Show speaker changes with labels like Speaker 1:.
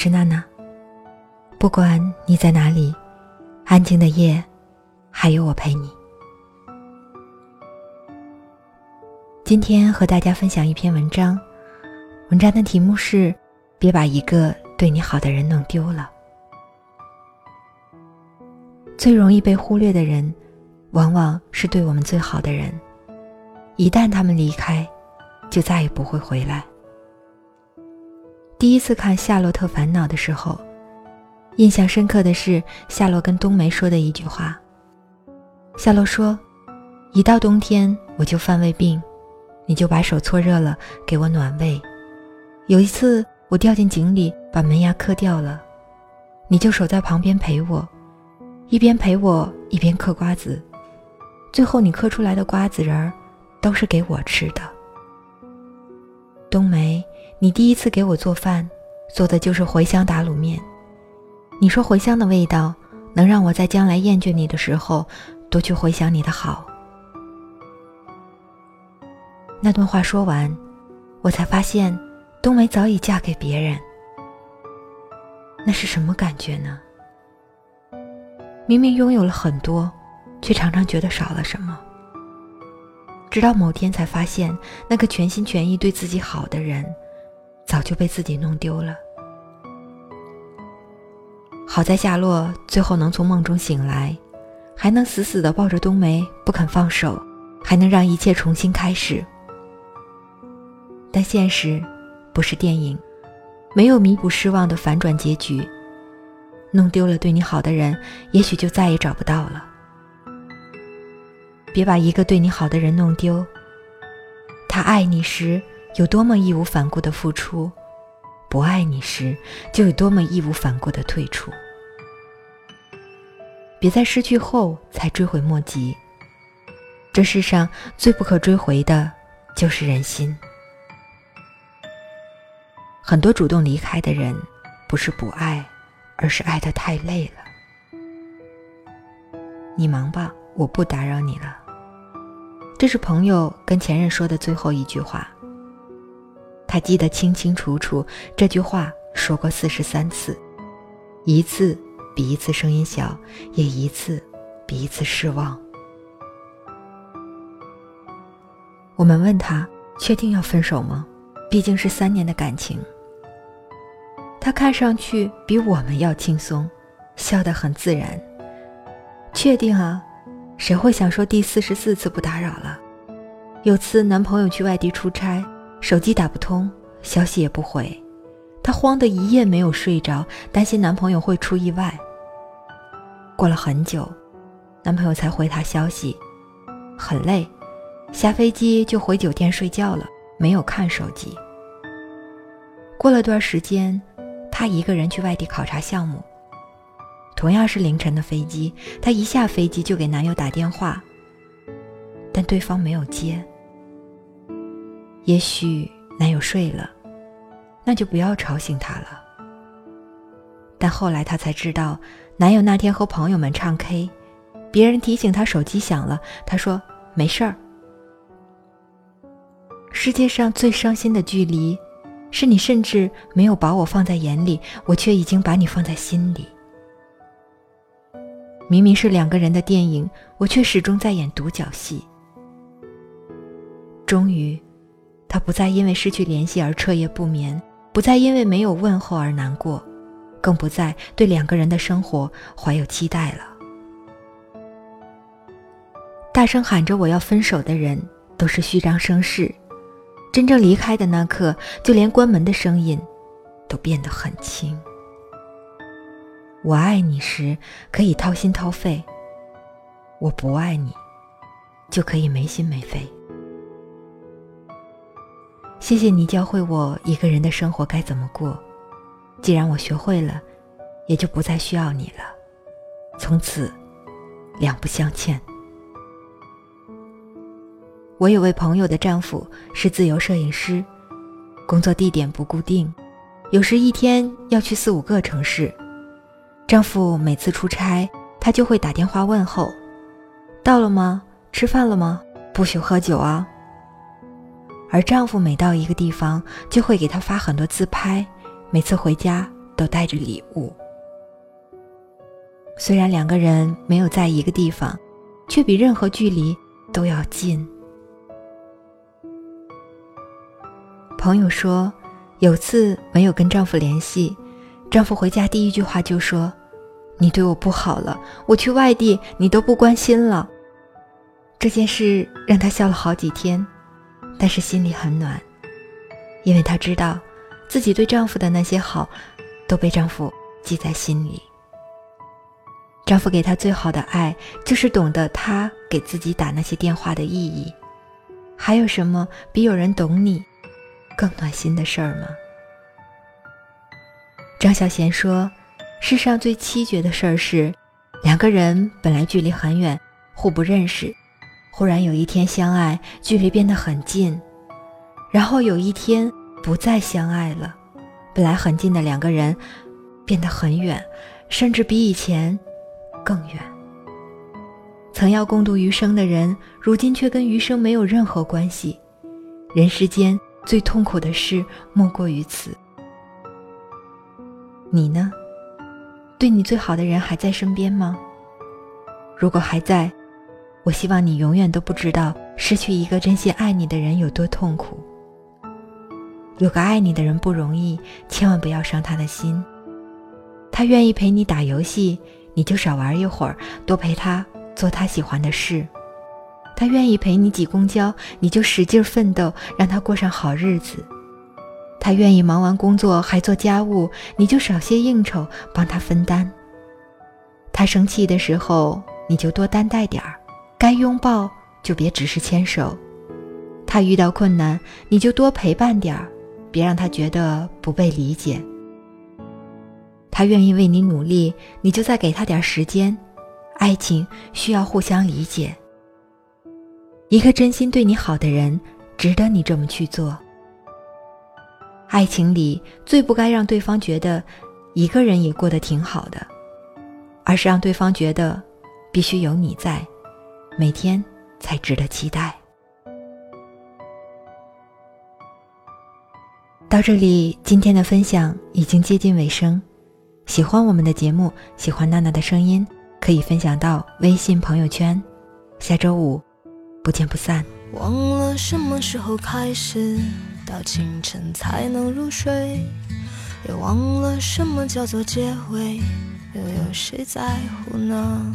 Speaker 1: 是娜娜。不管你在哪里，安静的夜，还有我陪你。今天和大家分享一篇文章，文章的题目是“别把一个对你好的人弄丢了”。最容易被忽略的人，往往是对我们最好的人。一旦他们离开，就再也不会回来。第一次看《夏洛特烦恼》的时候，印象深刻的是夏洛跟冬梅说的一句话。夏洛说：“一到冬天我就犯胃病，你就把手搓热了给我暖胃。有一次我掉进井里把门牙磕掉了，你就守在旁边陪我，一边陪我一边嗑瓜子。最后你嗑出来的瓜子仁儿，都是给我吃的。”冬梅。你第一次给我做饭，做的就是茴香打卤面。你说茴香的味道能让我在将来厌倦你的时候，多去回想你的好。那段话说完，我才发现冬梅早已嫁给别人。那是什么感觉呢？明明拥有了很多，却常常觉得少了什么。直到某天才发现，那个全心全意对自己好的人。早就被自己弄丢了。好在夏洛最后能从梦中醒来，还能死死地抱着冬梅不肯放手，还能让一切重新开始。但现实不是电影，没有弥补失望的反转结局。弄丢了对你好的人，也许就再也找不到了。别把一个对你好的人弄丢。他爱你时。有多么义无反顾的付出，不爱你时就有多么义无反顾的退出。别在失去后才追悔莫及。这世上最不可追回的，就是人心。很多主动离开的人，不是不爱，而是爱的太累了。你忙吧，我不打扰你了。这是朋友跟前任说的最后一句话。他记得清清楚楚，这句话说过四十三次，一次比一次声音小，也一次比一次失望。我们问他确定要分手吗？毕竟是三年的感情。他看上去比我们要轻松，笑得很自然。确定啊，谁会想说第四十四次不打扰了？有次男朋友去外地出差。手机打不通，消息也不回，她慌得一夜没有睡着，担心男朋友会出意外。过了很久，男朋友才回她消息，很累，下飞机就回酒店睡觉了，没有看手机。过了段时间，她一个人去外地考察项目，同样是凌晨的飞机，她一下飞机就给男友打电话，但对方没有接。也许男友睡了，那就不要吵醒他了。但后来她才知道，男友那天和朋友们唱 K，别人提醒他手机响了，他说没事儿。世界上最伤心的距离，是你甚至没有把我放在眼里，我却已经把你放在心里。明明是两个人的电影，我却始终在演独角戏。终于。他不再因为失去联系而彻夜不眠，不再因为没有问候而难过，更不再对两个人的生活怀有期待了。大声喊着我要分手的人，都是虚张声势；真正离开的那刻，就连关门的声音，都变得很轻。我爱你时可以掏心掏肺，我不爱你，就可以没心没肺。谢谢你教会我一个人的生活该怎么过，既然我学会了，也就不再需要你了，从此两不相欠。我有位朋友的丈夫是自由摄影师，工作地点不固定，有时一天要去四五个城市。丈夫每次出差，他就会打电话问候：“到了吗？吃饭了吗？不许喝酒啊。”而丈夫每到一个地方，就会给她发很多自拍，每次回家都带着礼物。虽然两个人没有在一个地方，却比任何距离都要近。朋友说，有次没有跟丈夫联系，丈夫回家第一句话就说：“你对我不好了，我去外地你都不关心了。”这件事让她笑了好几天。但是心里很暖，因为她知道，自己对丈夫的那些好，都被丈夫记在心里。丈夫给她最好的爱，就是懂得她给自己打那些电话的意义。还有什么比有人懂你，更暖心的事儿吗？张小娴说：“世上最凄绝的事儿是，两个人本来距离很远，互不认识。”忽然有一天相爱，距离变得很近，然后有一天不再相爱了，本来很近的两个人变得很远，甚至比以前更远。曾要共度余生的人，如今却跟余生没有任何关系。人世间最痛苦的事莫过于此。你呢？对你最好的人还在身边吗？如果还在。我希望你永远都不知道失去一个真心爱你的人有多痛苦。有个爱你的人不容易，千万不要伤他的心。他愿意陪你打游戏，你就少玩一会儿，多陪他做他喜欢的事。他愿意陪你挤公交，你就使劲奋斗，让他过上好日子。他愿意忙完工作还做家务，你就少些应酬，帮他分担。他生气的时候，你就多担待点儿。该拥抱就别只是牵手，他遇到困难你就多陪伴点儿，别让他觉得不被理解。他愿意为你努力，你就再给他点时间。爱情需要互相理解。一个真心对你好的人，值得你这么去做。爱情里最不该让对方觉得一个人也过得挺好的，而是让对方觉得必须有你在。每天才值得期待。到这里，今天的分享已经接近尾声。喜欢我们的节目，喜欢娜娜的声音，可以分享到微信朋友圈。下周五，不见不散。
Speaker 2: 忘了什么时候开始，到清晨才能入睡，也忘了什么叫做结尾，又有谁在乎呢？